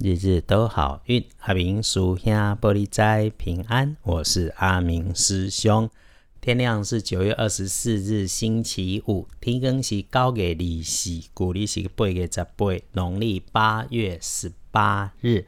日日都好运，阿明叔兄玻璃斋平安。我是阿明师兄。天亮是九月二十四日星期五，天更是九月二四，古历是八月十八，农历八月十八日，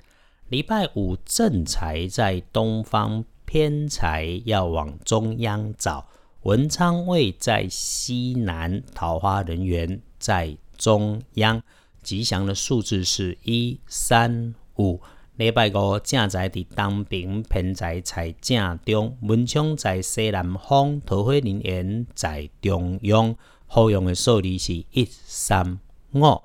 礼拜五正财在东方，偏财要往中央找。文昌位在西南，桃花人员在中央。吉祥的数字是一三五。礼拜五正在伫东边，偏在在正中，文昌在西南方，桃花人缘在中央。好用的数字是一三五，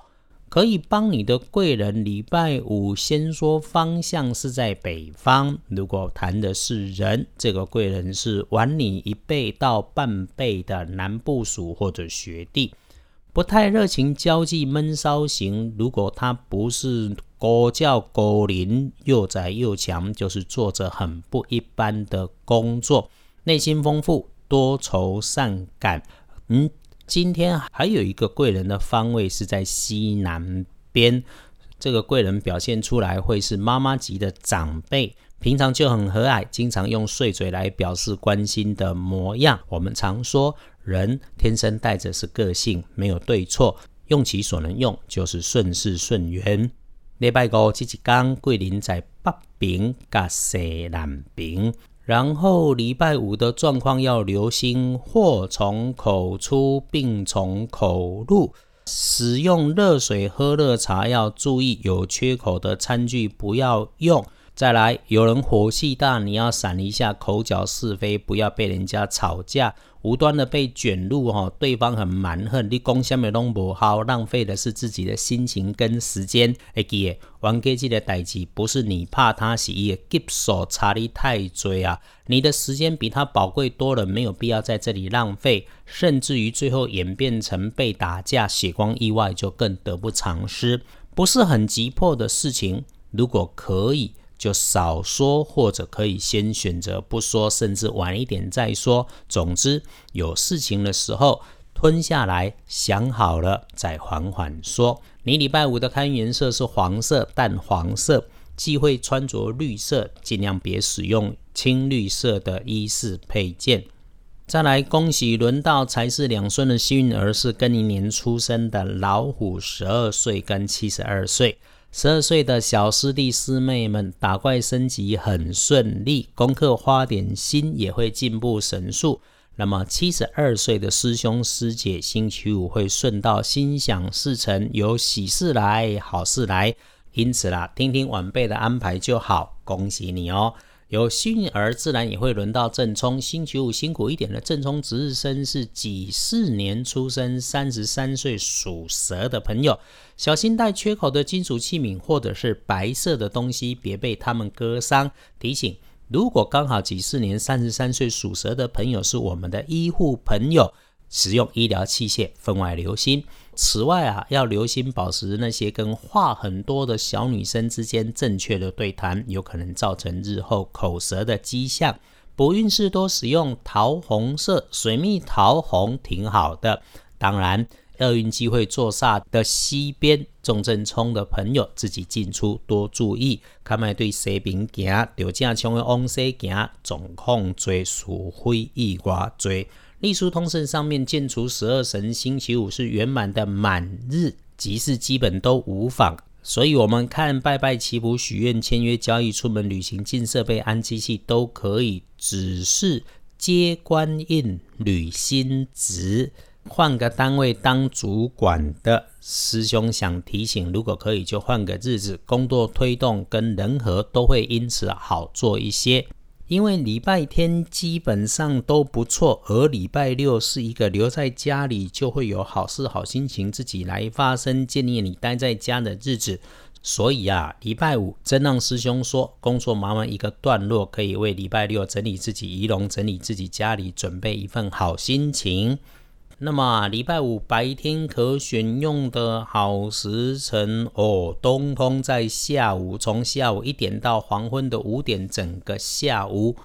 可以帮你的贵人。礼拜五先说方向是在北方。如果谈的是人，这个贵人是晚你一倍到半倍的男部属或者学弟。不太热情交际、闷骚型。如果他不是高教高龄、又宅又强，就是做着很不一般的工作。内心丰富、多愁善感。嗯，今天还有一个贵人的方位是在西南边。这个贵人表现出来会是妈妈级的长辈，平常就很和蔼，经常用碎嘴来表示关心的模样。我们常说。人天生带着是个性，没有对错，用其所能用，就是顺势顺缘。礼拜五这一天，桂林在北边加西南边，然后礼拜五的状况要留心，祸从口出，病从口入。使用热水喝热茶要注意，有缺口的餐具不要用。再来，有人火气大，你要闪一下，口角是非，不要被人家吵架，无端的被卷入哈，对方很蛮横，你讲什么拢不好，浪费的是自己的心情跟时间。会记得，玩家记的代志，不是你怕他是伊急手查理太追啊，你的时间比他宝贵多了，没有必要在这里浪费，甚至于最后演变成被打架、血光意外，就更得不偿失。不是很急迫的事情，如果可以。就少说，或者可以先选择不说，甚至晚一点再说。总之，有事情的时候吞下来，想好了再缓缓说。你礼拜五的看颜色是黄色、淡黄色，忌讳穿着绿色，尽量别使用青绿色的衣饰配件。再来，恭喜轮到财是两顺的幸运儿是跟一年出生的老虎，十二岁跟七十二岁。十二岁的小师弟师妹们打怪升级很顺利，功课花点心也会进步神速。那么七十二岁的师兄师姐，星期五会顺到心想事成，有喜事来，好事来。因此啦，听听晚辈的安排就好，恭喜你哦。有幸运儿，自然也会轮到正冲。星期五辛苦一点的正冲值日生是己巳年出生，三十三岁属蛇的朋友，小心带缺口的金属器皿或者是白色的东西，别被他们割伤。提醒：如果刚好己巳年三十三岁属蛇的朋友是我们的医护朋友。使用医疗器械分外留心。此外啊，要留心保持那些跟话很多的小女生之间正确的对谈，有可能造成日后口舌的迹象。不运势多使用桃红色、水蜜桃红挺好的。当然，厄运机会坐煞的西边重正冲的朋友，自己进出多注意。卡卖对西边行，就正冲的往西行，总控最属非意外最。隶书通胜上面建除十二神，星期五是圆满的满日，吉事基本都无妨。所以，我们看拜拜祈福、许愿、签约、交易、出门旅行、进设备、安机器都可以。只是接官印、履新职、换个单位当主管的师兄想提醒，如果可以就换个日子，工作推动跟人和都会因此好做一些。因为礼拜天基本上都不错，而礼拜六是一个留在家里就会有好事、好心情自己来发生，建议你待在家的日子。所以啊，礼拜五真让师兄说，工作忙完一个段落，可以为礼拜六整理自己仪容，整理自己家里，准备一份好心情。那么礼拜五白天可选用的好时辰哦，东通在下午，从下午一点到黄昏的五点，整个下午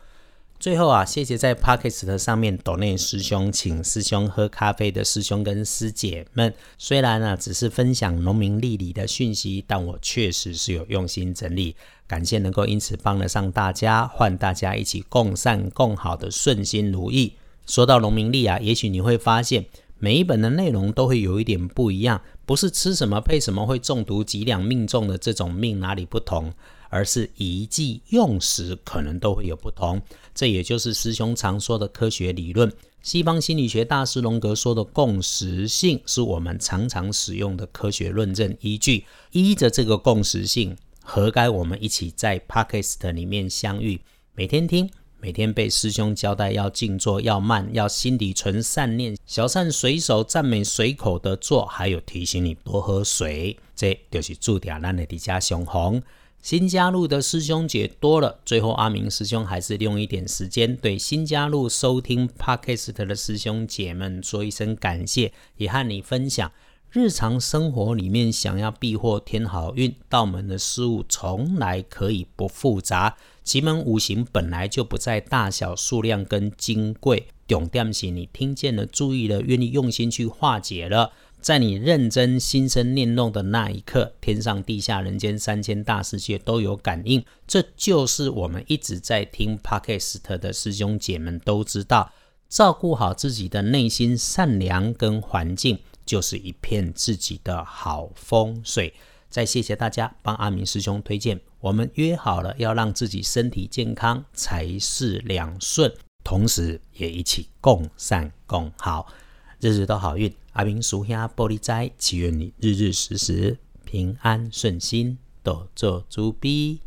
最后啊，谢谢在 Podcast 上面抖内师兄请师兄喝咖啡的师兄跟师姐们。虽然呢只是分享农民历里的讯息，但我确实是有用心整理。感谢能够因此帮得上大家，换大家一起共善共好的顺心如意。说到农民历啊，也许你会发现每一本的内容都会有一点不一样，不是吃什么配什么会中毒几两命中的这种命哪里不同。而是一剂用时可能都会有不同，这也就是师兄常说的科学理论。西方心理学大师荣格说的共识性，是我们常常使用的科学论证依据。依着这个共识性，何该我们一起在 Podcast 里面相遇，每天听，每天被师兄交代要静坐，要慢，要心底存善念，小善随手赞美随口的做，还有提醒你多喝水，这就是注定咱的底家雄红。新加入的师兄姐多了，最后阿明师兄还是用一点时间对新加入收听 Podcast 的师兄姐们说一声感谢，也和你分享日常生活里面想要避祸添好运，道门的事物从来可以不复杂，奇门五行本来就不在大小数量跟金贵，重点是你听见了、注意了、愿意用心去化解了。在你认真心生念动的那一刻，天上地下人间三千大世界都有感应。这就是我们一直在听 Podcast 的师兄姐们都知道，照顾好自己的内心善良跟环境，就是一片自己的好风水。再谢谢大家帮阿明师兄推荐，我们约好了要让自己身体健康，财势两顺，同时也一起共善共好。日日都好运，阿明属下玻璃斋，祈愿你日日时时平安顺心，多做主逼。